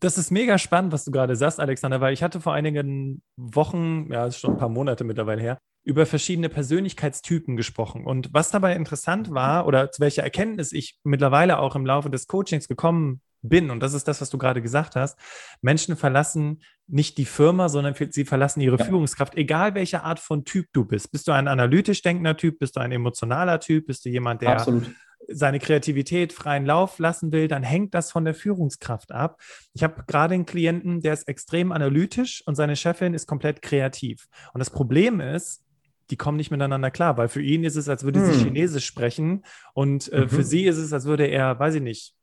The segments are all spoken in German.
Das ist mega spannend, was du gerade sagst, Alexander, weil ich hatte vor einigen Wochen, ja, ist schon ein paar Monate mittlerweile her, über verschiedene Persönlichkeitstypen gesprochen. Und was dabei interessant war oder zu welcher Erkenntnis ich mittlerweile auch im Laufe des Coachings gekommen bin, und das ist das, was du gerade gesagt hast, Menschen verlassen nicht die Firma, sondern sie verlassen ihre ja. Führungskraft, egal welche Art von Typ du bist. Bist du ein analytisch denkender Typ, bist du ein emotionaler Typ, bist du jemand, der Absolut seine Kreativität freien Lauf lassen will, dann hängt das von der Führungskraft ab. Ich habe gerade einen Klienten, der ist extrem analytisch und seine Chefin ist komplett kreativ. Und das Problem ist, die kommen nicht miteinander klar, weil für ihn ist es, als würde hm. sie Chinesisch sprechen und äh, mhm. für sie ist es, als würde er, weiß ich nicht,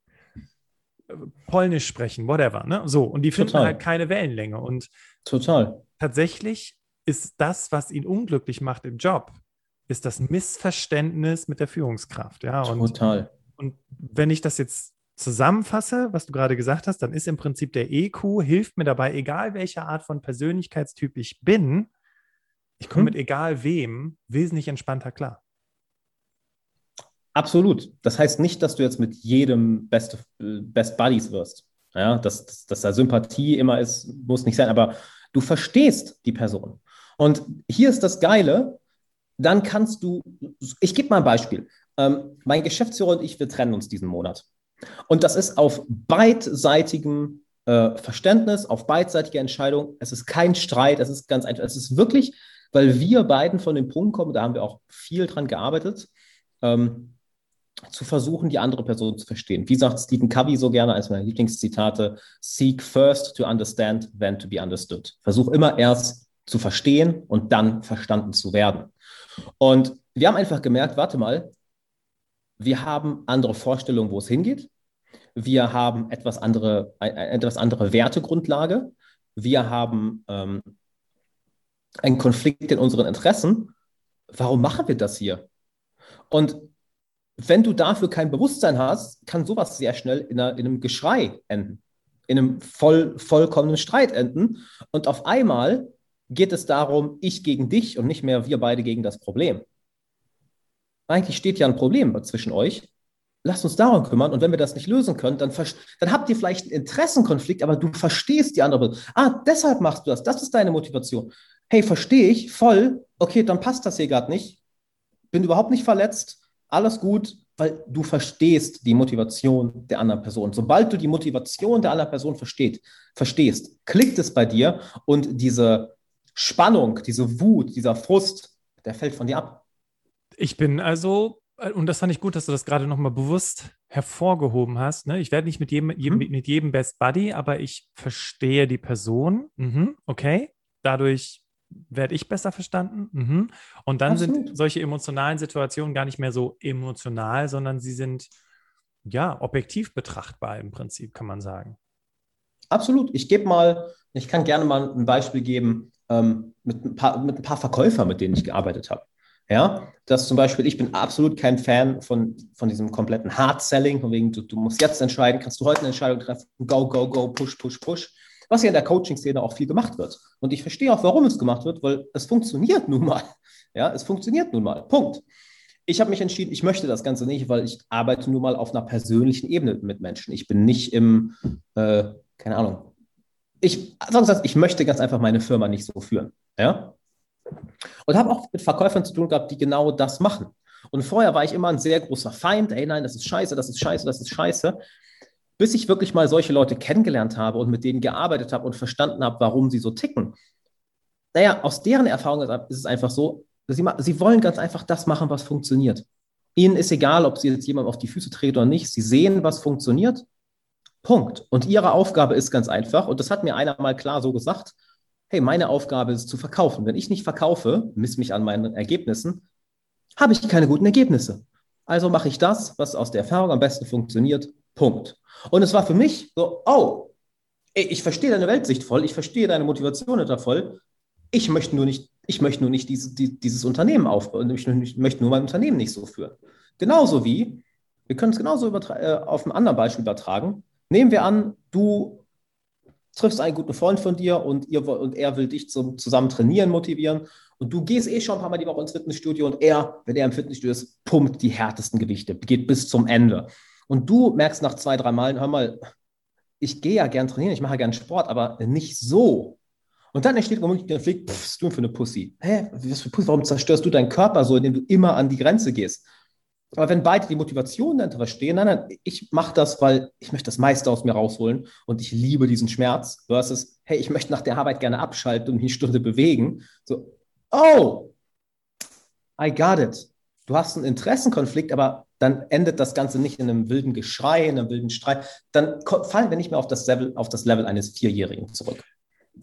Polnisch sprechen, whatever. Ne? So, und die finden Total. halt keine Wellenlänge. Und Total. tatsächlich ist das, was ihn unglücklich macht im Job, ist das Missverständnis mit der Führungskraft. Ja, und, Total. Und wenn ich das jetzt zusammenfasse, was du gerade gesagt hast, dann ist im Prinzip der EQ, hilft mir dabei, egal welche Art von Persönlichkeitstyp ich bin, ich komme hm. mit egal wem wesentlich entspannter klar. Absolut. Das heißt nicht, dass du jetzt mit jedem Best, Best Buddies wirst. Ja, dass, dass, dass da Sympathie immer ist, muss nicht sein, aber du verstehst die Person. Und hier ist das Geile, dann kannst du, ich gebe mal ein Beispiel. Ähm, mein Geschäftsführer und ich, wir trennen uns diesen Monat. Und das ist auf beidseitigem äh, Verständnis, auf beidseitige Entscheidung. Es ist kein Streit, es ist ganz einfach. Es ist wirklich, weil wir beiden von dem Punkt kommen, da haben wir auch viel dran gearbeitet, ähm, zu versuchen, die andere Person zu verstehen. Wie sagt Stephen Covey so gerne, eines meiner Lieblingszitate, seek first to understand, then to be understood. Versuch immer erst zu verstehen und dann verstanden zu werden. Und wir haben einfach gemerkt, warte mal, wir haben andere Vorstellungen, wo es hingeht. Wir haben etwas andere, eine etwas andere Wertegrundlage. Wir haben ähm, einen Konflikt in unseren Interessen. Warum machen wir das hier? Und wenn du dafür kein Bewusstsein hast, kann sowas sehr schnell in, einer, in einem Geschrei enden, in einem voll, vollkommenen Streit enden. Und auf einmal geht es darum, ich gegen dich und nicht mehr wir beide gegen das Problem. Eigentlich steht ja ein Problem zwischen euch. Lasst uns darum kümmern. Und wenn wir das nicht lösen können, dann, dann habt ihr vielleicht einen Interessenkonflikt, aber du verstehst die andere. Ah, deshalb machst du das. Das ist deine Motivation. Hey, verstehe ich voll. Okay, dann passt das hier gerade nicht. Bin überhaupt nicht verletzt. Alles gut, weil du verstehst die Motivation der anderen Person. Sobald du die Motivation der anderen Person versteht, verstehst, klickt es bei dir und diese Spannung, diese Wut, dieser Frust, der fällt von dir ab. Ich bin also, und das fand ich gut, dass du das gerade nochmal bewusst hervorgehoben hast. Ne? Ich werde nicht mit jedem, jedem mhm. mit jedem Best Buddy, aber ich verstehe die Person. Mhm, okay. Dadurch werde ich besser verstanden. Mhm. Und dann Absolut. sind solche emotionalen Situationen gar nicht mehr so emotional, sondern sie sind ja objektiv betrachtbar im Prinzip, kann man sagen. Absolut. Ich gebe mal, ich kann gerne mal ein Beispiel geben ähm, mit, ein paar, mit ein paar Verkäufern, mit denen ich gearbeitet habe. Ja, dass zum Beispiel, ich bin absolut kein Fan von, von diesem kompletten Hard-Selling, von wegen, du, du musst jetzt entscheiden, kannst du heute eine Entscheidung treffen, go, go, go, push, push, push, was ja in der Coaching-Szene auch viel gemacht wird. Und ich verstehe auch, warum es gemacht wird, weil es funktioniert nun mal. Ja, es funktioniert nun mal. Punkt. Ich habe mich entschieden, ich möchte das Ganze nicht, weil ich arbeite nun mal auf einer persönlichen Ebene mit Menschen. Ich bin nicht im, äh, keine Ahnung, ich, sonst ich möchte ganz einfach meine Firma nicht so führen. Ja? Und habe auch mit Verkäufern zu tun gehabt, die genau das machen. Und vorher war ich immer ein sehr großer Feind. Ey, nein, das ist scheiße, das ist scheiße, das ist scheiße. Bis ich wirklich mal solche Leute kennengelernt habe und mit denen gearbeitet habe und verstanden habe, warum sie so ticken. Naja, aus deren Erfahrung ist es einfach so, sie, sie wollen ganz einfach das machen, was funktioniert. Ihnen ist egal, ob sie jetzt jemandem auf die Füße treten oder nicht. Sie sehen, was funktioniert Punkt. Und ihre Aufgabe ist ganz einfach, und das hat mir einer mal klar so gesagt, hey, meine Aufgabe ist zu verkaufen. Wenn ich nicht verkaufe, miss mich an meinen Ergebnissen, habe ich keine guten Ergebnisse. Also mache ich das, was aus der Erfahrung am besten funktioniert. Punkt. Und es war für mich so, oh, ich verstehe deine Weltsicht voll, ich verstehe deine Motivation da voll. Ich möchte nur nicht, ich möchte nur nicht dieses, dieses Unternehmen aufbauen, ich möchte nur mein Unternehmen nicht so führen. Genauso wie, wir können es genauso äh, auf ein anderes Beispiel übertragen. Nehmen wir an, du triffst einen guten Freund von dir und, ihr, und er will dich zum zusammen trainieren motivieren und du gehst eh schon ein paar Mal die Woche ins Fitnessstudio und er, wenn er im Fitnessstudio ist, pumpt die härtesten Gewichte, geht bis zum Ende. Und du merkst nach zwei, drei Malen, hör mal, ich gehe ja gern trainieren, ich mache ja gern Sport, aber nicht so. Und dann entsteht womöglich der Konflikt, pff, was bist du für eine Pussy? Hä, was für Pussy? Warum zerstörst du deinen Körper so, indem du immer an die Grenze gehst? Aber wenn beide die Motivation dahinter stehen, nein, nein, ich mache das, weil ich möchte das meiste aus mir rausholen und ich liebe diesen Schmerz, versus, hey, ich möchte nach der Arbeit gerne abschalten und mich eine Stunde bewegen. So, oh, I got it. Du hast einen Interessenkonflikt, aber dann endet das Ganze nicht in einem wilden Geschrei, in einem wilden Streit. Dann fallen wir nicht mehr auf das Level, auf das Level eines Vierjährigen zurück.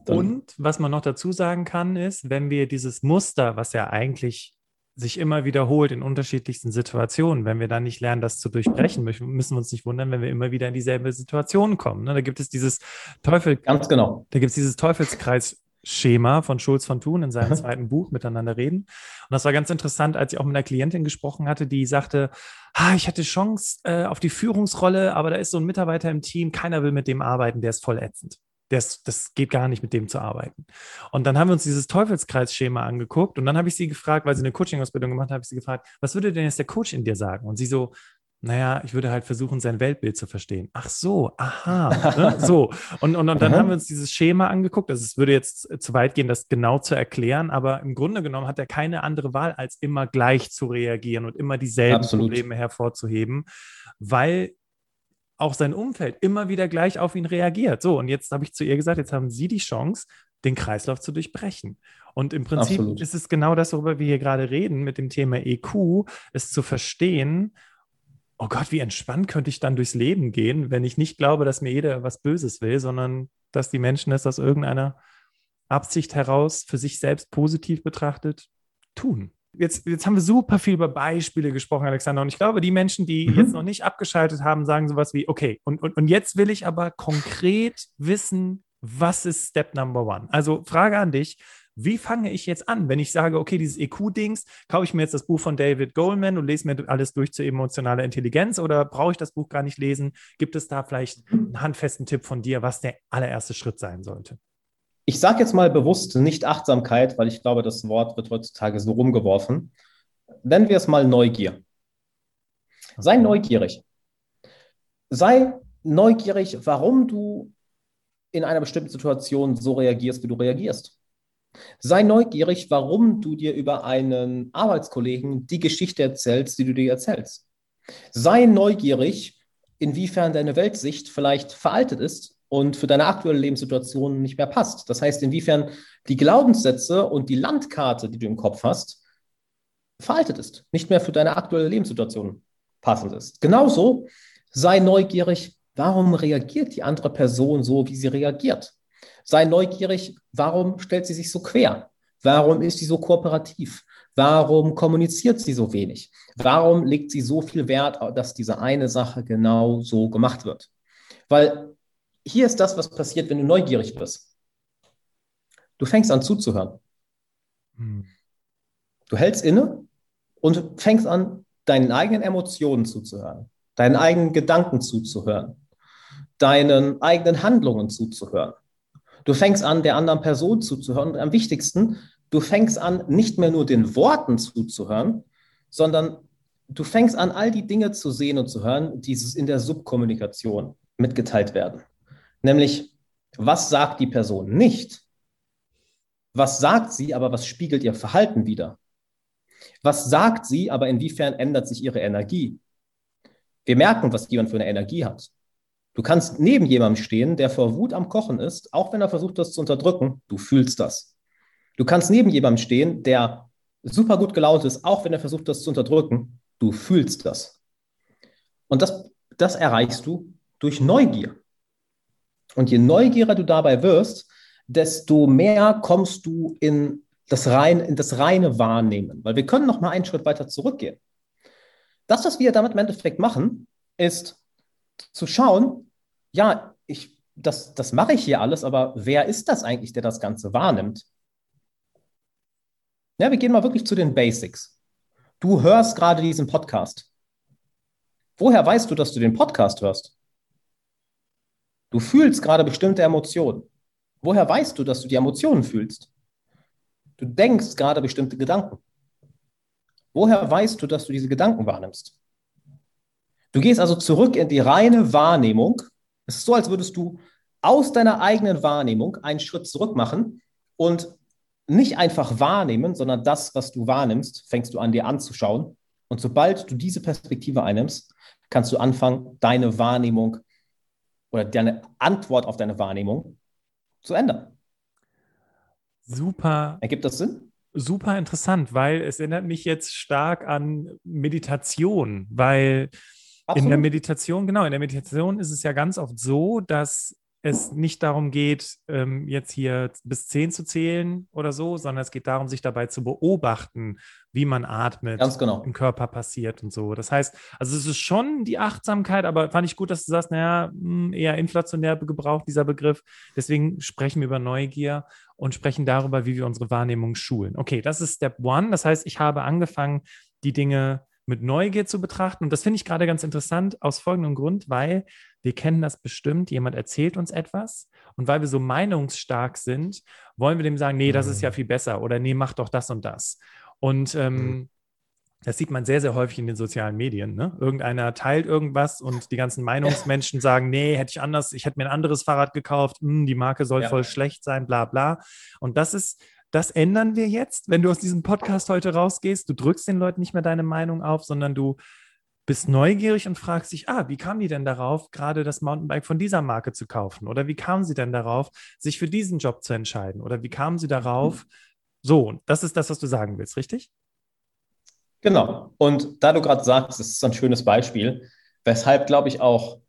Dann und was man noch dazu sagen kann, ist, wenn wir dieses Muster, was ja eigentlich sich immer wiederholt in unterschiedlichsten Situationen. Wenn wir dann nicht lernen, das zu durchbrechen, müssen wir uns nicht wundern, wenn wir immer wieder in dieselbe Situation kommen. Ne? Da gibt es dieses Teufel. Ganz genau. Da gibt es dieses Teufelskreis-Schema von Schulz von Thun in seinem zweiten Buch Miteinander reden. Und das war ganz interessant, als ich auch mit einer Klientin gesprochen hatte, die sagte, ah, ich hatte Chance äh, auf die Führungsrolle, aber da ist so ein Mitarbeiter im Team, keiner will mit dem arbeiten, der ist voll ätzend das, das geht gar nicht, mit dem zu arbeiten. Und dann haben wir uns dieses Teufelskreisschema angeguckt und dann habe ich sie gefragt, weil sie eine Coaching-Ausbildung gemacht hat, habe ich sie gefragt, was würde denn jetzt der Coach in dir sagen? Und sie so, naja, ich würde halt versuchen, sein Weltbild zu verstehen. Ach so, aha, ne? so. Und, und, und dann haben wir uns dieses Schema angeguckt. Also es würde jetzt zu weit gehen, das genau zu erklären, aber im Grunde genommen hat er keine andere Wahl, als immer gleich zu reagieren und immer dieselben Absolut. Probleme hervorzuheben, weil auch sein Umfeld immer wieder gleich auf ihn reagiert. So, und jetzt habe ich zu ihr gesagt, jetzt haben Sie die Chance, den Kreislauf zu durchbrechen. Und im Prinzip Absolut. ist es genau das, worüber wir hier gerade reden, mit dem Thema EQ, es zu verstehen, oh Gott, wie entspannt könnte ich dann durchs Leben gehen, wenn ich nicht glaube, dass mir jeder was Böses will, sondern dass die Menschen es aus irgendeiner Absicht heraus für sich selbst positiv betrachtet tun jetzt, jetzt haben wir super viel über Beispiele gesprochen, Alexander. Und ich glaube, die Menschen, die mhm. jetzt noch nicht abgeschaltet haben, sagen sowas wie, okay, und, und, und jetzt will ich aber konkret wissen, was ist Step Number One? Also Frage an dich. Wie fange ich jetzt an, wenn ich sage, okay, dieses EQ-Dings, kaufe ich mir jetzt das Buch von David Goldman und lese mir alles durch zur emotionalen Intelligenz oder brauche ich das Buch gar nicht lesen? Gibt es da vielleicht einen handfesten Tipp von dir, was der allererste Schritt sein sollte? Ich sage jetzt mal bewusst nicht Achtsamkeit, weil ich glaube, das Wort wird heutzutage so rumgeworfen. Nennen wir es mal Neugier. Sei neugierig. Sei neugierig, warum du in einer bestimmten Situation so reagierst, wie du reagierst. Sei neugierig, warum du dir über einen Arbeitskollegen die Geschichte erzählst, die du dir erzählst. Sei neugierig, inwiefern deine Weltsicht vielleicht veraltet ist und für deine aktuelle Lebenssituation nicht mehr passt. Das heißt, inwiefern die Glaubenssätze und die Landkarte, die du im Kopf hast, veraltet ist, nicht mehr für deine aktuelle Lebenssituation passend ist. Genauso sei neugierig, warum reagiert die andere Person so, wie sie reagiert. Sei neugierig, warum stellt sie sich so quer? Warum ist sie so kooperativ? Warum kommuniziert sie so wenig? Warum legt sie so viel Wert, dass diese eine Sache genau so gemacht wird? Weil hier ist das, was passiert, wenn du neugierig bist. Du fängst an zuzuhören. Hm. Du hältst inne und fängst an, deinen eigenen Emotionen zuzuhören, deinen eigenen Gedanken zuzuhören, deinen eigenen Handlungen zuzuhören. Du fängst an, der anderen Person zuzuhören und am wichtigsten, du fängst an, nicht mehr nur den Worten zuzuhören, sondern du fängst an, all die Dinge zu sehen und zu hören, die in der Subkommunikation mitgeteilt werden. Nämlich, was sagt die Person nicht? Was sagt sie, aber was spiegelt ihr Verhalten wider? Was sagt sie, aber inwiefern ändert sich ihre Energie? Wir merken, was jemand für eine Energie hat. Du kannst neben jemandem stehen, der vor Wut am Kochen ist, auch wenn er versucht, das zu unterdrücken. Du fühlst das. Du kannst neben jemandem stehen, der super gut gelaunt ist, auch wenn er versucht, das zu unterdrücken. Du fühlst das. Und das, das erreichst du durch Neugier. Und je neugieriger du dabei wirst, desto mehr kommst du in das, rein, in das reine Wahrnehmen. Weil wir können noch mal einen Schritt weiter zurückgehen. Das, was wir damit im Endeffekt machen, ist zu schauen, ja, ich, das, das mache ich hier alles, aber wer ist das eigentlich, der das Ganze wahrnimmt? Ja, wir gehen mal wirklich zu den Basics. Du hörst gerade diesen Podcast. Woher weißt du, dass du den Podcast hörst? Du fühlst gerade bestimmte Emotionen. Woher weißt du, dass du die Emotionen fühlst? Du denkst gerade bestimmte Gedanken. Woher weißt du, dass du diese Gedanken wahrnimmst? Du gehst also zurück in die reine Wahrnehmung Es ist so, als würdest du aus deiner eigenen Wahrnehmung einen Schritt zurück machen und nicht einfach wahrnehmen, sondern das, was du wahrnimmst, fängst du an dir anzuschauen. Und sobald du diese Perspektive einnimmst, kannst du anfangen, deine Wahrnehmung oder deine Antwort auf deine Wahrnehmung zu ändern. Super. Ergibt das Sinn? Super interessant, weil es erinnert mich jetzt stark an Meditation, weil Absolut. in der Meditation, genau, in der Meditation ist es ja ganz oft so, dass es nicht darum geht, ähm, jetzt hier bis zehn zu zählen oder so, sondern es geht darum, sich dabei zu beobachten, wie man atmet, Ganz genau. im Körper passiert und so. Das heißt, also es ist schon die Achtsamkeit, aber fand ich gut, dass du sagst, naja, hm, eher inflationär gebraucht dieser Begriff. Deswegen sprechen wir über Neugier und sprechen darüber, wie wir unsere Wahrnehmung schulen. Okay, das ist Step One. Das heißt, ich habe angefangen, die Dinge mit Neugier zu betrachten. Und das finde ich gerade ganz interessant aus folgendem Grund, weil wir kennen das bestimmt, jemand erzählt uns etwas und weil wir so meinungsstark sind, wollen wir dem sagen, nee, das ist ja mhm. viel besser oder nee, mach doch das und das. Und ähm, mhm. das sieht man sehr, sehr häufig in den sozialen Medien. Ne? Irgendeiner teilt irgendwas und die ganzen Meinungsmenschen sagen, nee, hätte ich anders, ich hätte mir ein anderes Fahrrad gekauft, hm, die Marke soll ja. voll schlecht sein, bla bla. Und das ist das ändern wir jetzt, wenn du aus diesem Podcast heute rausgehst. Du drückst den Leuten nicht mehr deine Meinung auf, sondern du bist neugierig und fragst dich, ah, wie kamen die denn darauf, gerade das Mountainbike von dieser Marke zu kaufen? Oder wie kamen sie denn darauf, sich für diesen Job zu entscheiden? Oder wie kamen sie darauf? So, das ist das, was du sagen willst, richtig? Genau. Und da du gerade sagst, das ist ein schönes Beispiel, weshalb, glaube ich, auch,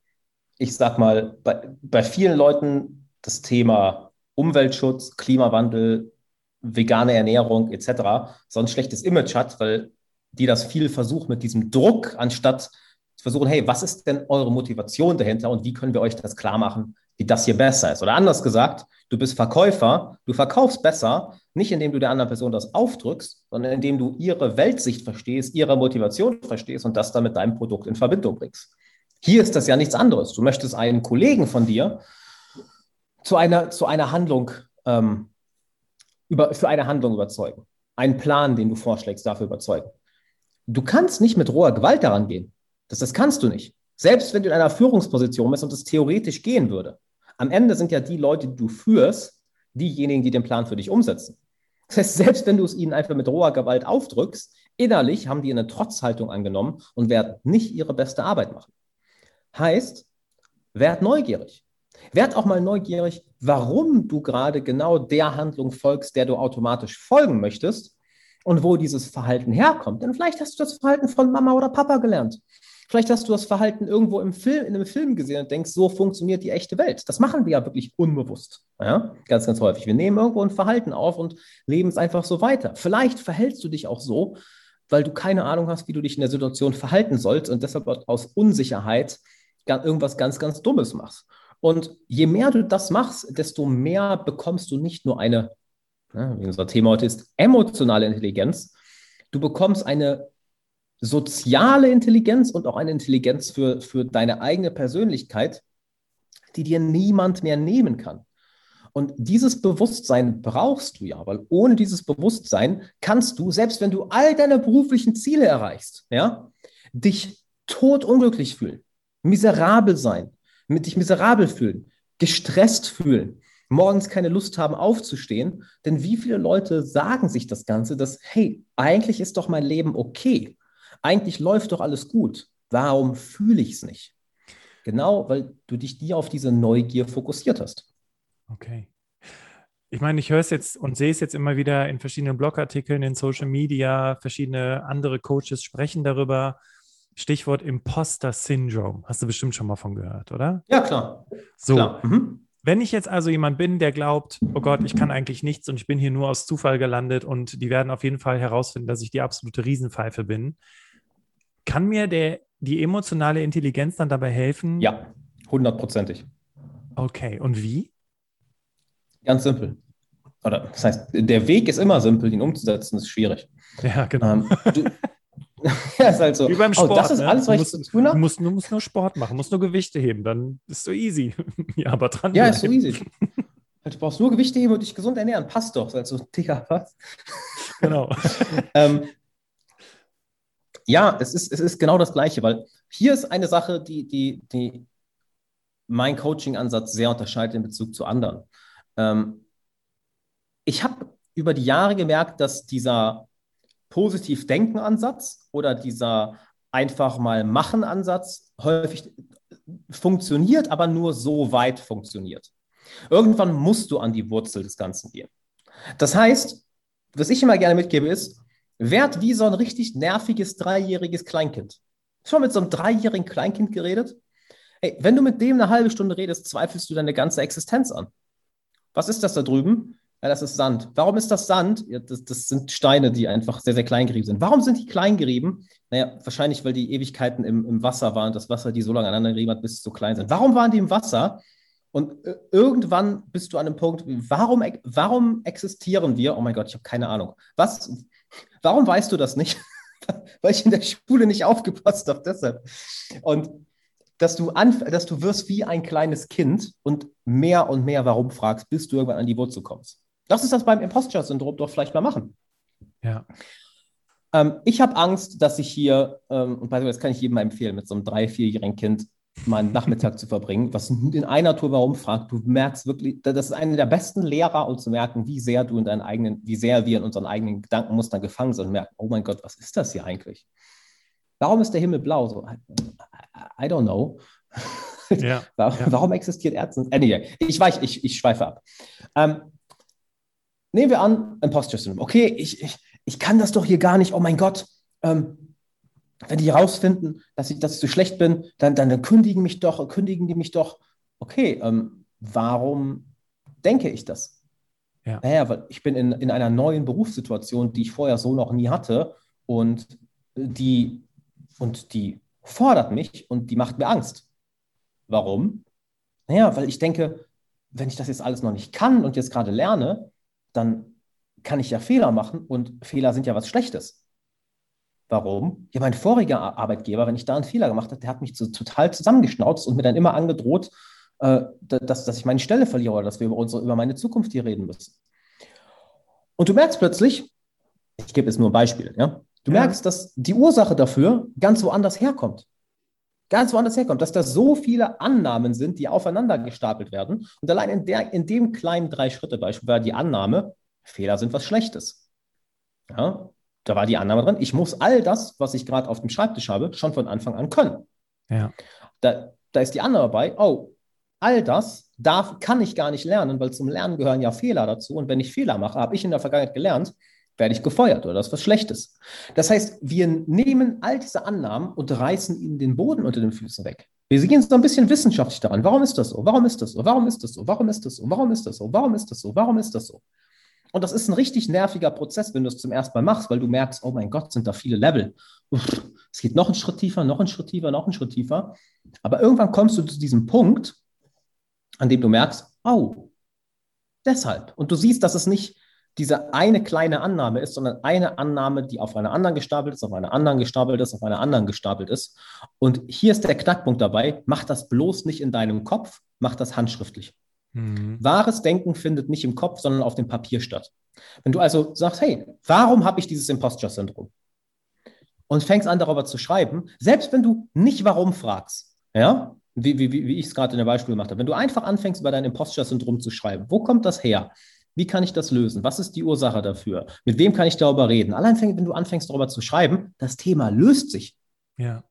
ich sag mal, bei, bei vielen Leuten das Thema Umweltschutz, Klimawandel, vegane Ernährung etc. so ein schlechtes Image hat, weil die das viel versuchen mit diesem Druck, anstatt zu versuchen, hey, was ist denn eure Motivation dahinter und wie können wir euch das klar machen, wie das hier besser ist? Oder anders gesagt, du bist Verkäufer, du verkaufst besser, nicht indem du der anderen Person das aufdrückst, sondern indem du ihre Weltsicht verstehst, ihre Motivation verstehst und das dann mit deinem Produkt in Verbindung bringst. Hier ist das ja nichts anderes. Du möchtest einen Kollegen von dir zu einer, zu einer Handlung ähm, über, für eine Handlung überzeugen. Einen Plan, den du vorschlägst, dafür überzeugen. Du kannst nicht mit roher Gewalt daran gehen. Das, das kannst du nicht. Selbst wenn du in einer Führungsposition bist und es theoretisch gehen würde. Am Ende sind ja die Leute, die du führst, diejenigen, die den Plan für dich umsetzen. Das heißt, selbst wenn du es ihnen einfach mit roher Gewalt aufdrückst, innerlich haben die eine Trotzhaltung angenommen und werden nicht ihre beste Arbeit machen. Heißt, werd neugierig. Werd auch mal neugierig, warum du gerade genau der Handlung folgst, der du automatisch folgen möchtest und wo dieses Verhalten herkommt. Denn vielleicht hast du das Verhalten von Mama oder Papa gelernt. Vielleicht hast du das Verhalten irgendwo im Film, in einem Film gesehen und denkst, so funktioniert die echte Welt. Das machen wir ja wirklich unbewusst. Ja? Ganz, ganz häufig. Wir nehmen irgendwo ein Verhalten auf und leben es einfach so weiter. Vielleicht verhältst du dich auch so, weil du keine Ahnung hast, wie du dich in der Situation verhalten sollst und deshalb aus Unsicherheit irgendwas ganz, ganz Dummes machst. Und je mehr du das machst, desto mehr bekommst du nicht nur eine, ne, wie unser Thema heute ist, emotionale Intelligenz, du bekommst eine soziale Intelligenz und auch eine Intelligenz für, für deine eigene Persönlichkeit, die dir niemand mehr nehmen kann. Und dieses Bewusstsein brauchst du ja, weil ohne dieses Bewusstsein kannst du, selbst wenn du all deine beruflichen Ziele erreichst, ja, dich totunglücklich fühlen, miserabel sein, mit dich miserabel fühlen, gestresst fühlen, morgens keine Lust haben aufzustehen. Denn wie viele Leute sagen sich das Ganze, dass, hey, eigentlich ist doch mein Leben okay. Eigentlich läuft doch alles gut. Warum fühle ich es nicht? Genau, weil du dich dir auf diese Neugier fokussiert hast. Okay. Ich meine, ich höre es jetzt und sehe es jetzt immer wieder in verschiedenen Blogartikeln, in Social Media, verschiedene andere Coaches sprechen darüber. Stichwort Imposter Syndrome. Hast du bestimmt schon mal von gehört, oder? Ja, klar. So. Klar. Mhm. Wenn ich jetzt also jemand bin, der glaubt, oh Gott, ich kann eigentlich nichts und ich bin hier nur aus Zufall gelandet und die werden auf jeden Fall herausfinden, dass ich die absolute Riesenpfeife bin, kann mir der, die emotionale Intelligenz dann dabei helfen? Ja, hundertprozentig. Okay, und wie? Ganz simpel. Oder das heißt, der Weg ist immer simpel, ihn umzusetzen, ist schwierig. Ja, genau. Ähm, du, ja, ist halt so. Wie beim Sport. Oh, das ist ne? alles, was ich zu tun habe. Du musst, du musst nur Sport machen, musst nur Gewichte heben, dann ist so easy. ja, aber dran. Ja, ist so easy. du brauchst nur Gewichte heben und dich gesund ernähren. Passt doch. Also, Digga, was? Genau. ähm, ja, es ist, es ist genau das Gleiche, weil hier ist eine Sache, die, die, die mein Coaching-Ansatz sehr unterscheidet in Bezug zu anderen. Ähm, ich habe über die Jahre gemerkt, dass dieser Positiv-Denken-Ansatz oder dieser einfach mal Machen-Ansatz häufig funktioniert, aber nur so weit funktioniert. Irgendwann musst du an die Wurzel des Ganzen gehen. Das heißt, was ich immer gerne mitgebe, ist, werd wie so ein richtig nerviges dreijähriges Kleinkind. Schon mit so einem dreijährigen Kleinkind geredet? Hey, wenn du mit dem eine halbe Stunde redest, zweifelst du deine ganze Existenz an. Was ist das da drüben? Ja, das ist Sand. Warum ist das Sand? Ja, das, das, sind Steine, die einfach sehr, sehr klein gerieben sind. Warum sind die klein gerieben? Naja, wahrscheinlich, weil die Ewigkeiten im, im Wasser waren, das Wasser die so lange aneinander gerieben hat, bis sie so klein sind. Warum waren die im Wasser? Und äh, irgendwann bist du an einem Punkt, warum, warum existieren wir? Oh mein Gott, ich habe keine Ahnung. Was, warum weißt du das nicht? weil ich in der Schule nicht aufgepasst habe, deshalb. Und dass du, dass du wirst wie ein kleines Kind und mehr und mehr warum fragst, bis du irgendwann an die Wurzel kommst. Lass uns das beim Imposture-Syndrom doch vielleicht mal machen. Ja. Ähm, ich habe Angst, dass ich hier, ähm, und das kann ich jedem mal empfehlen, mit so einem drei-, vierjährigen Kind mal einen Nachmittag zu verbringen, was in einer Tour warum fragt, du merkst wirklich, das ist eine der besten Lehrer, um zu merken, wie sehr du in deinen eigenen, wie sehr wir in unseren eigenen Gedankenmustern gefangen sind und merken, oh mein Gott, was ist das hier eigentlich? Warum ist der Himmel blau? So, I, I don't know. Ja, warum, ja. warum, existiert Ärzte? Anyway, ich, weich, ich, ich schweife ab. Ähm, nehmen wir an, Imposter Syndrome. Okay, ich, ich, ich kann das doch hier gar nicht. Oh mein Gott. Ähm, wenn die herausfinden, dass ich, dass ich so schlecht bin, dann, dann, dann kündigen mich doch, kündigen die mich doch. Okay, ähm, warum denke ich das? Ja. Naja, weil ich bin in, in einer neuen Berufssituation, die ich vorher so noch nie hatte und die, und die fordert mich und die macht mir Angst. Warum? Naja, weil ich denke, wenn ich das jetzt alles noch nicht kann und jetzt gerade lerne, dann kann ich ja Fehler machen und Fehler sind ja was Schlechtes. Warum? Ja, mein voriger Arbeitgeber, wenn ich da einen Fehler gemacht habe, der hat mich so total zusammengeschnauzt und mir dann immer angedroht, äh, dass, dass ich meine Stelle verliere oder dass wir über, unsere, über meine Zukunft hier reden müssen. Und du merkst plötzlich, ich gebe jetzt nur ein Beispiel, ja, du ja. merkst, dass die Ursache dafür ganz woanders herkommt. Ganz woanders herkommt, dass da so viele Annahmen sind, die aufeinander gestapelt werden. Und allein in, der, in dem kleinen Drei-Schritte-Beispiel war die Annahme, Fehler sind was Schlechtes. Ja, da war die Annahme drin, ich muss all das, was ich gerade auf dem Schreibtisch habe, schon von Anfang an können. Ja. Da, da ist die Annahme bei, oh, all das darf, kann ich gar nicht lernen, weil zum Lernen gehören ja Fehler dazu. Und wenn ich Fehler mache, habe ich in der Vergangenheit gelernt, werde ich gefeuert oder das ist was Schlechtes. Das heißt, wir nehmen all diese Annahmen und reißen ihnen den Boden unter den Füßen weg. Wir gehen so ein bisschen wissenschaftlich daran. Warum ist das so? Warum ist das so? Warum ist das so? Warum ist das so? Warum ist das so? Warum ist das so? Warum ist das so? Und das ist ein richtig nerviger Prozess, wenn du es zum ersten Mal machst, weil du merkst, oh mein Gott, sind da viele Level. Uff, es geht noch einen Schritt tiefer, noch einen Schritt tiefer, noch einen Schritt tiefer. Aber irgendwann kommst du zu diesem Punkt, an dem du merkst, oh, deshalb. Und du siehst, dass es nicht diese eine kleine Annahme ist, sondern eine Annahme, die auf einer anderen gestapelt ist, auf einer anderen gestapelt ist, auf einer anderen gestapelt ist. Und hier ist der Knackpunkt dabei, mach das bloß nicht in deinem Kopf, mach das handschriftlich. Mhm. Wahres Denken findet nicht im Kopf, sondern auf dem Papier statt. Wenn du also sagst, hey, warum habe ich dieses Imposture-Syndrom? Und fängst an, darüber zu schreiben, selbst wenn du nicht warum fragst, ja, wie, wie, wie ich es gerade in der Beispiel gemacht habe, wenn du einfach anfängst, über dein Imposture-Syndrom zu schreiben, wo kommt das her? Wie kann ich das lösen? Was ist die Ursache dafür? Mit wem kann ich darüber reden? Allein, wenn du anfängst, darüber zu schreiben, das Thema löst sich. Ja.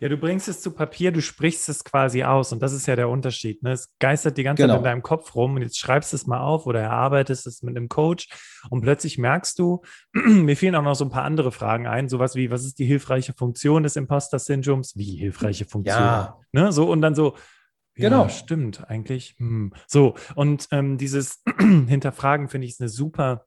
Ja, du bringst es zu Papier, du sprichst es quasi aus und das ist ja der Unterschied. Ne? Es geistert die ganze genau. Zeit in deinem Kopf rum und jetzt schreibst du es mal auf oder erarbeitest es mit einem Coach und plötzlich merkst du, mir fielen auch noch so ein paar andere Fragen ein, sowas wie, was ist die hilfreiche Funktion des Imposter-Syndroms? Wie hilfreiche Funktion? Ja. Ne? So und dann so, Genau. Ja, stimmt, eigentlich. Hm. So, und ähm, dieses Hinterfragen finde ich eine super,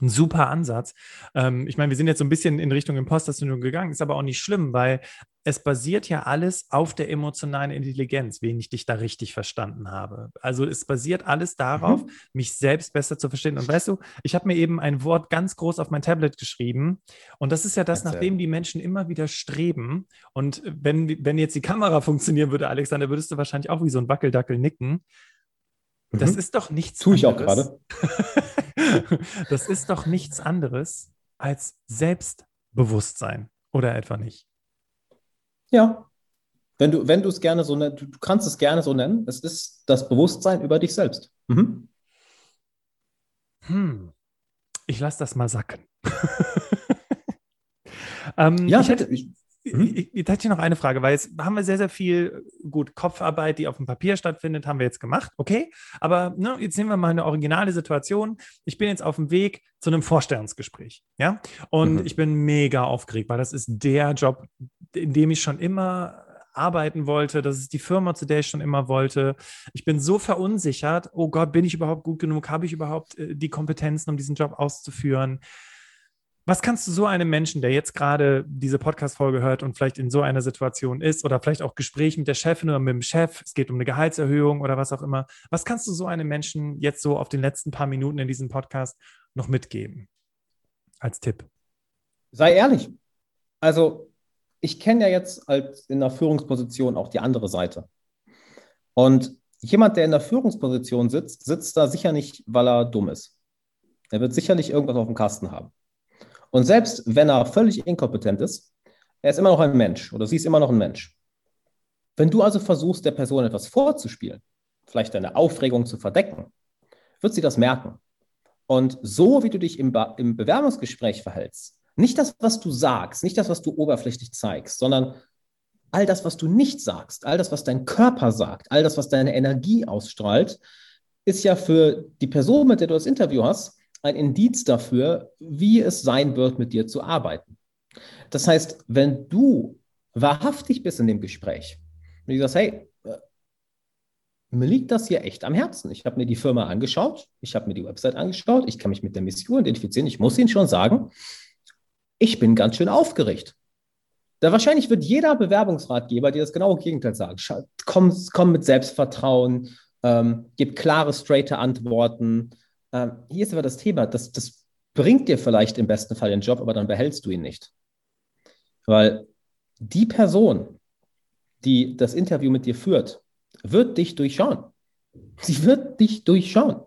ein super Ansatz. Ähm, ich meine, wir sind jetzt so ein bisschen in Richtung Imposter-Syndrom gegangen, ist aber auch nicht schlimm, weil es basiert ja alles auf der emotionalen Intelligenz, wen ich dich da richtig verstanden habe. Also es basiert alles darauf, mhm. mich selbst besser zu verstehen. Und weißt du, ich habe mir eben ein Wort ganz groß auf mein Tablet geschrieben. Und das ist ja das, nach dem die Menschen immer wieder streben. Und wenn, wenn jetzt die Kamera funktionieren würde, Alexander, würdest du wahrscheinlich auch wie so ein Wackeldackel nicken. Das mhm. ist doch nichts Tue ich anderes. auch gerade. das ist doch nichts anderes als Selbstbewusstsein. Oder etwa nicht? Ja, Wenn du, wenn du es gerne so nennst, du kannst es gerne so nennen, es ist das Bewusstsein über dich selbst. Mhm. Hm. Ich lasse das mal sacken. ähm, ja, ich hätte, ich, Mhm. Ich, ich hätte noch eine Frage, weil jetzt haben wir sehr, sehr viel, gut, Kopfarbeit, die auf dem Papier stattfindet, haben wir jetzt gemacht, okay. Aber ne, jetzt nehmen wir mal eine originale Situation. Ich bin jetzt auf dem Weg zu einem Vorstellungsgespräch, ja. Und mhm. ich bin mega aufgeregt, weil das ist der Job, in dem ich schon immer arbeiten wollte. Das ist die Firma, zu der ich schon immer wollte. Ich bin so verunsichert. Oh Gott, bin ich überhaupt gut genug? Habe ich überhaupt äh, die Kompetenzen, um diesen Job auszuführen? Was kannst du so einem Menschen, der jetzt gerade diese Podcast-Folge hört und vielleicht in so einer Situation ist oder vielleicht auch Gespräch mit der Chefin oder mit dem Chef, es geht um eine Gehaltserhöhung oder was auch immer, was kannst du so einem Menschen jetzt so auf den letzten paar Minuten in diesem Podcast noch mitgeben als Tipp? Sei ehrlich. Also, ich kenne ja jetzt als in der Führungsposition auch die andere Seite. Und jemand, der in der Führungsposition sitzt, sitzt da sicher nicht, weil er dumm ist. Er wird sicherlich irgendwas auf dem Kasten haben. Und selbst wenn er völlig inkompetent ist, er ist immer noch ein Mensch oder sie ist immer noch ein Mensch. Wenn du also versuchst, der Person etwas vorzuspielen, vielleicht deine Aufregung zu verdecken, wird sie das merken. Und so wie du dich im, Be im Bewerbungsgespräch verhältst, nicht das, was du sagst, nicht das, was du oberflächlich zeigst, sondern all das, was du nicht sagst, all das, was dein Körper sagt, all das, was deine Energie ausstrahlt, ist ja für die Person, mit der du das Interview hast, ein Indiz dafür, wie es sein wird, mit dir zu arbeiten. Das heißt, wenn du wahrhaftig bist in dem Gespräch und du sagst, hey, äh, mir liegt das hier echt am Herzen. Ich habe mir die Firma angeschaut, ich habe mir die Website angeschaut, ich kann mich mit der Mission identifizieren. Ich muss Ihnen schon sagen, ich bin ganz schön aufgeregt. Da wahrscheinlich wird jeder Bewerbungsratgeber dir das genaue Gegenteil sagen. Komm, komm mit Selbstvertrauen, ähm, gib klare, straighte Antworten, ähm, hier ist aber das Thema, das, das bringt dir vielleicht im besten Fall den Job, aber dann behältst du ihn nicht. Weil die Person, die das Interview mit dir führt, wird dich durchschauen. Sie wird dich durchschauen.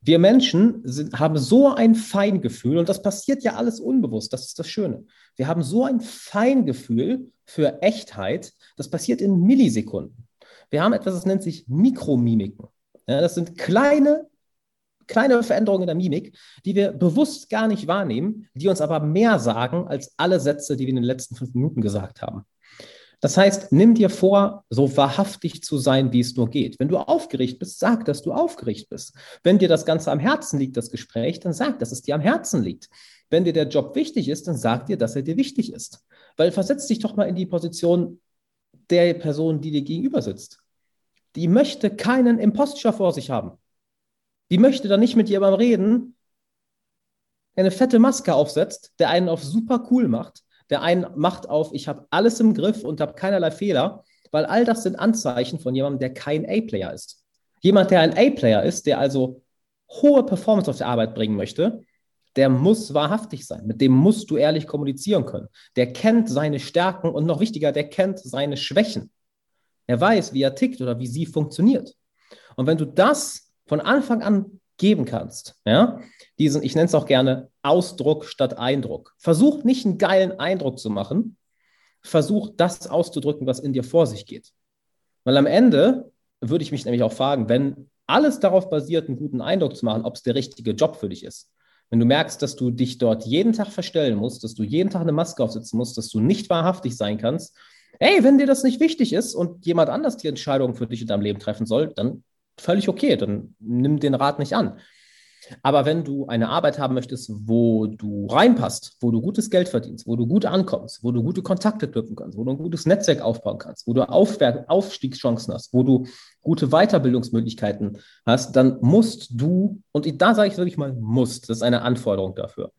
Wir Menschen sind, haben so ein Feingefühl, und das passiert ja alles unbewusst, das ist das Schöne. Wir haben so ein Feingefühl für Echtheit, das passiert in Millisekunden. Wir haben etwas, das nennt sich Mikromimiken. Ja, das sind kleine kleine Veränderungen in der Mimik, die wir bewusst gar nicht wahrnehmen, die uns aber mehr sagen als alle Sätze, die wir in den letzten fünf Minuten gesagt haben. Das heißt, nimm dir vor, so wahrhaftig zu sein, wie es nur geht. Wenn du aufgeregt bist, sag, dass du aufgeregt bist. Wenn dir das Ganze am Herzen liegt, das Gespräch, dann sag, dass es dir am Herzen liegt. Wenn dir der Job wichtig ist, dann sag dir, dass er dir wichtig ist. Weil versetz dich doch mal in die Position der Person, die dir gegenüber sitzt. Die möchte keinen Impostor vor sich haben. Die möchte dann nicht mit jemandem reden, der eine fette Maske aufsetzt, der einen auf super cool macht, der einen macht auf, ich habe alles im Griff und habe keinerlei Fehler, weil all das sind Anzeichen von jemandem, der kein A-Player ist. Jemand, der ein A-Player ist, der also hohe Performance auf der Arbeit bringen möchte, der muss wahrhaftig sein. Mit dem musst du ehrlich kommunizieren können. Der kennt seine Stärken und noch wichtiger, der kennt seine Schwächen. Er weiß, wie er tickt oder wie sie funktioniert. Und wenn du das von Anfang an geben kannst, ja, diesen, ich nenne es auch gerne Ausdruck statt Eindruck. Versuch nicht einen geilen Eindruck zu machen, versuch das auszudrücken, was in dir vor sich geht. Weil am Ende würde ich mich nämlich auch fragen, wenn alles darauf basiert, einen guten Eindruck zu machen, ob es der richtige Job für dich ist. Wenn du merkst, dass du dich dort jeden Tag verstellen musst, dass du jeden Tag eine Maske aufsetzen musst, dass du nicht wahrhaftig sein kannst, ey, wenn dir das nicht wichtig ist und jemand anders die Entscheidung für dich in deinem Leben treffen soll, dann völlig okay, dann nimm den Rat nicht an. Aber wenn du eine Arbeit haben möchtest, wo du reinpasst, wo du gutes Geld verdienst, wo du gut ankommst, wo du gute Kontakte knüpfen kannst, wo du ein gutes Netzwerk aufbauen kannst, wo du Aufwer Aufstiegschancen hast, wo du gute Weiterbildungsmöglichkeiten hast, dann musst du, und da sage ich wirklich mal musst, das ist eine Anforderung dafür,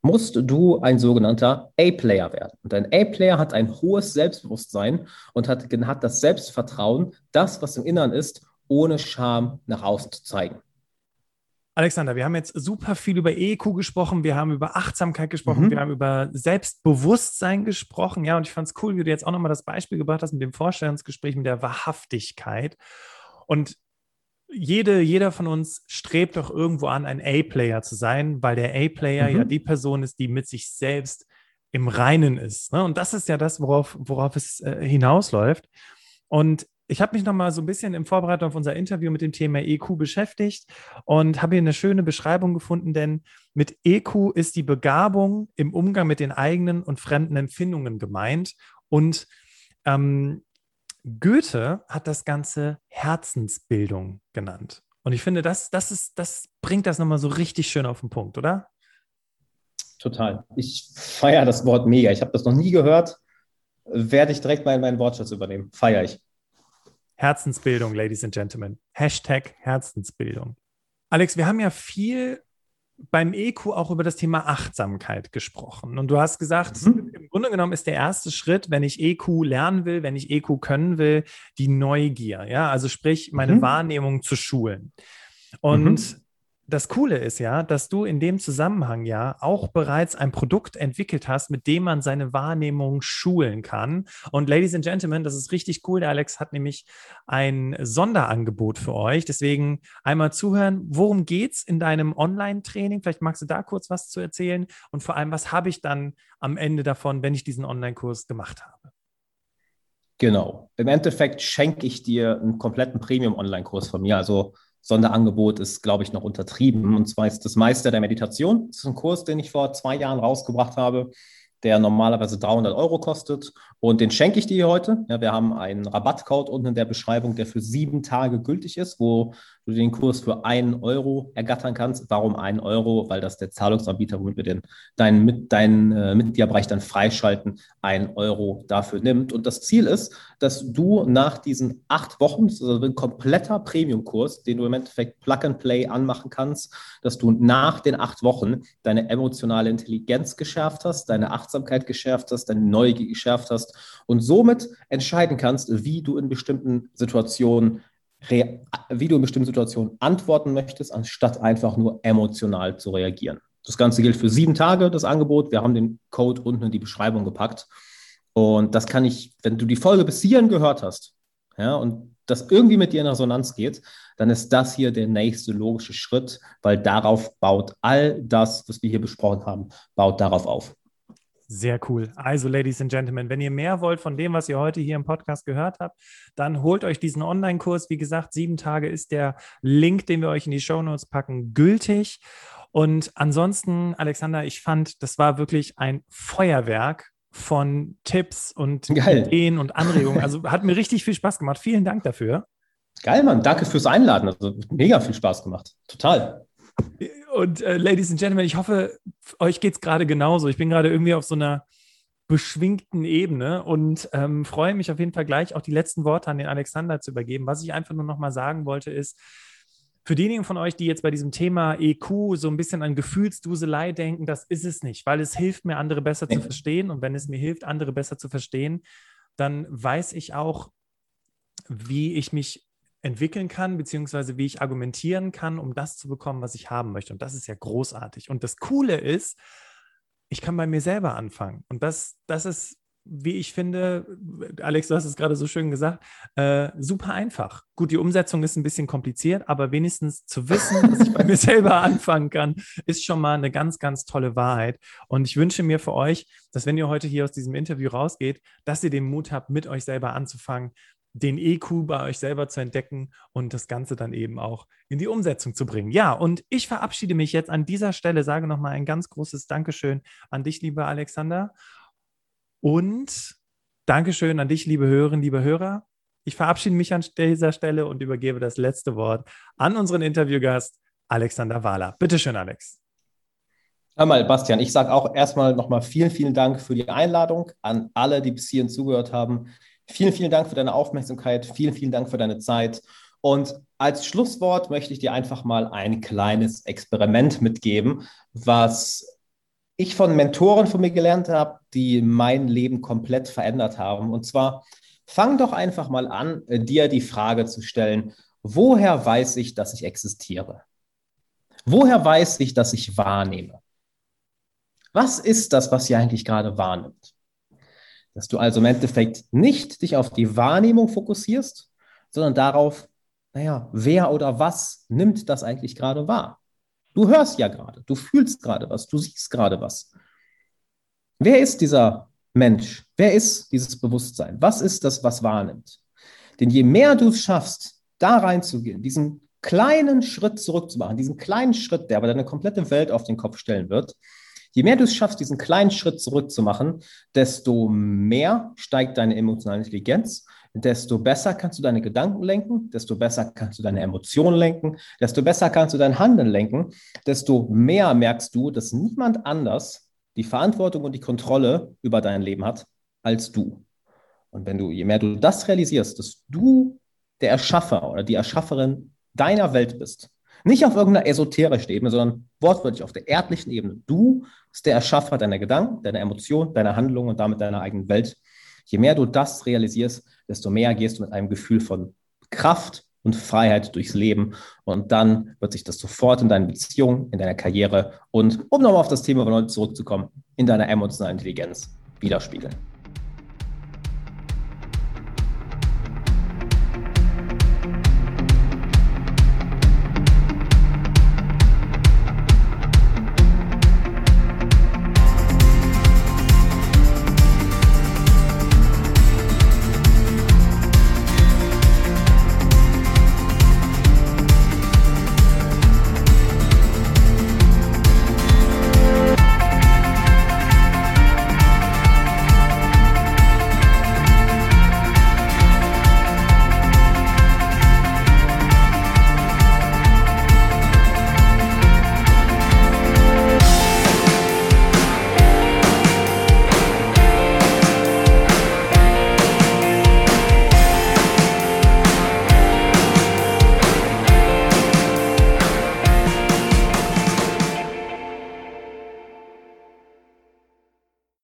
musst du ein sogenannter A-Player werden. Und ein A-Player hat ein hohes Selbstbewusstsein und hat, hat das Selbstvertrauen, das, was im Inneren ist, ohne Scham nach außen zu zeigen. Alexander, wir haben jetzt super viel über EQ gesprochen, wir haben über Achtsamkeit gesprochen, mhm. wir haben über Selbstbewusstsein gesprochen, ja, und ich fand es cool, wie du jetzt auch nochmal das Beispiel gebracht hast mit dem Vorstellungsgespräch, mit der Wahrhaftigkeit. Und jede, jeder von uns strebt doch irgendwo an, ein A-Player zu sein, weil der A-Player mhm. ja die Person ist, die mit sich selbst im Reinen ist. Ne? Und das ist ja das, worauf, worauf es äh, hinausläuft. Und ich habe mich noch mal so ein bisschen im Vorbereitung auf unser Interview mit dem Thema EQ beschäftigt und habe hier eine schöne Beschreibung gefunden, denn mit EQ ist die Begabung im Umgang mit den eigenen und fremden Empfindungen gemeint. Und ähm, Goethe hat das Ganze Herzensbildung genannt. Und ich finde, das, das, ist, das bringt das nochmal so richtig schön auf den Punkt, oder? Total. Ich feiere das Wort mega. Ich habe das noch nie gehört. Werde ich direkt mal in meinen Wortschatz übernehmen. Feiere ich. Herzensbildung, Ladies and Gentlemen. Hashtag Herzensbildung. Alex, wir haben ja viel beim EQ auch über das Thema Achtsamkeit gesprochen. Und du hast gesagt, mhm. im Grunde genommen ist der erste Schritt, wenn ich EQ lernen will, wenn ich EQ können will, die Neugier. Ja, also sprich, meine mhm. Wahrnehmung zu schulen. Und mhm das Coole ist ja, dass du in dem Zusammenhang ja auch bereits ein Produkt entwickelt hast, mit dem man seine Wahrnehmung schulen kann. Und Ladies and Gentlemen, das ist richtig cool. Der Alex hat nämlich ein Sonderangebot für euch. Deswegen einmal zuhören, worum geht es in deinem Online-Training? Vielleicht magst du da kurz was zu erzählen. Und vor allem, was habe ich dann am Ende davon, wenn ich diesen Online-Kurs gemacht habe? Genau. Im Endeffekt schenke ich dir einen kompletten Premium-Online-Kurs von mir. Also Sonderangebot ist, glaube ich, noch untertrieben. Und zwar ist das Meister der Meditation. Das ist ein Kurs, den ich vor zwei Jahren rausgebracht habe der normalerweise 300 Euro kostet. Und den schenke ich dir heute. Ja, wir haben einen Rabattcode unten in der Beschreibung, der für sieben Tage gültig ist, wo du den Kurs für einen Euro ergattern kannst. Warum einen Euro? Weil das der Zahlungsanbieter, womit wir den, deinen, mit, deinen äh, Mitgliederbereich dann freischalten, einen Euro dafür nimmt. Und das Ziel ist, dass du nach diesen acht Wochen, also ein kompletter Premium-Kurs, den du im Endeffekt Plug and Play anmachen kannst, dass du nach den acht Wochen deine emotionale Intelligenz geschärft hast, deine Achtsamkeit geschärft hast, deine Neugier geschärft hast und somit entscheiden kannst, wie du in bestimmten Situationen wie du in bestimmten Situationen antworten möchtest, anstatt einfach nur emotional zu reagieren. Das Ganze gilt für sieben Tage, das Angebot. Wir haben den Code unten in die Beschreibung gepackt. Und das kann ich, wenn du die Folge bis hierhin gehört hast, ja, und das irgendwie mit dir in Resonanz geht, dann ist das hier der nächste logische Schritt, weil darauf baut all das, was wir hier besprochen haben, baut darauf auf. Sehr cool. Also, Ladies and Gentlemen, wenn ihr mehr wollt von dem, was ihr heute hier im Podcast gehört habt, dann holt euch diesen Online-Kurs. Wie gesagt, sieben Tage ist der Link, den wir euch in die Show Notes packen, gültig. Und ansonsten, Alexander, ich fand, das war wirklich ein Feuerwerk von Tipps und Geil. Ideen und Anregungen. Also hat mir richtig viel Spaß gemacht. Vielen Dank dafür. Geil, Mann. Danke fürs Einladen. Also mega viel Spaß gemacht. Total. Und äh, Ladies and Gentlemen, ich hoffe, euch geht es gerade genauso. Ich bin gerade irgendwie auf so einer beschwingten Ebene und ähm, freue mich auf jeden Fall gleich auch die letzten Worte an den Alexander zu übergeben. Was ich einfach nur noch mal sagen wollte, ist, für diejenigen von euch, die jetzt bei diesem Thema EQ so ein bisschen an Gefühlsduselei denken, das ist es nicht, weil es hilft mir, andere besser zu verstehen. Und wenn es mir hilft, andere besser zu verstehen, dann weiß ich auch, wie ich mich entwickeln kann, beziehungsweise wie ich argumentieren kann, um das zu bekommen, was ich haben möchte. Und das ist ja großartig. Und das Coole ist, ich kann bei mir selber anfangen. Und das, das ist wie ich finde, Alex, du hast es gerade so schön gesagt, äh, super einfach. Gut, die Umsetzung ist ein bisschen kompliziert, aber wenigstens zu wissen, dass ich bei mir selber anfangen kann, ist schon mal eine ganz, ganz tolle Wahrheit. Und ich wünsche mir für euch, dass wenn ihr heute hier aus diesem Interview rausgeht, dass ihr den Mut habt, mit euch selber anzufangen, den EQ bei euch selber zu entdecken und das Ganze dann eben auch in die Umsetzung zu bringen. Ja, und ich verabschiede mich jetzt an dieser Stelle, sage nochmal ein ganz großes Dankeschön an dich, lieber Alexander. Und Dankeschön an dich, liebe Hörerinnen, liebe Hörer. Ich verabschiede mich an dieser Stelle und übergebe das letzte Wort an unseren Interviewgast Alexander Wahler. Bitte schön, Alex. Einmal, Bastian, ich sage auch erstmal nochmal vielen, vielen Dank für die Einladung an alle, die bis hierhin zugehört haben. Vielen, vielen Dank für deine Aufmerksamkeit. Vielen, vielen Dank für deine Zeit. Und als Schlusswort möchte ich dir einfach mal ein kleines Experiment mitgeben, was ich von Mentoren von mir gelernt habe, die mein Leben komplett verändert haben. Und zwar, fang doch einfach mal an, dir die Frage zu stellen, woher weiß ich, dass ich existiere? Woher weiß ich, dass ich wahrnehme? Was ist das, was ihr eigentlich gerade wahrnimmt? Dass du also im Endeffekt nicht dich auf die Wahrnehmung fokussierst, sondern darauf, naja, wer oder was nimmt das eigentlich gerade wahr? Du hörst ja gerade, du fühlst gerade was, du siehst gerade was. wer ist dieser Mensch? Wer ist dieses Bewusstsein? Was ist das, was wahrnimmt? Denn je mehr du es schaffst, da reinzugehen, diesen kleinen Schritt zurückzumachen, diesen kleinen Schritt, der aber deine komplette Welt auf den Kopf stellen wird, je mehr du es schaffst, diesen kleinen Schritt zurückzumachen, desto mehr steigt deine emotionale Intelligenz, desto besser kannst du deine Gedanken lenken, desto besser kannst du deine Emotionen lenken, desto besser kannst du dein Handeln lenken, desto mehr merkst du, dass niemand anders die Verantwortung und die Kontrolle über dein Leben hat als du. Und wenn du, je mehr du das realisierst, dass du der Erschaffer oder die Erschafferin deiner Welt bist, nicht auf irgendeiner esoterischen Ebene, sondern wortwörtlich auf der erdlichen Ebene. Du bist der Erschaffer deiner Gedanken, deiner Emotionen, deiner Handlungen und damit deiner eigenen Welt. Je mehr du das realisierst, desto mehr gehst du mit einem Gefühl von Kraft und Freiheit durchs Leben. Und dann wird sich das sofort in deinen Beziehungen, in deiner Karriere und, um nochmal auf das Thema von heute zurückzukommen, in deiner emotionalen Intelligenz widerspiegeln.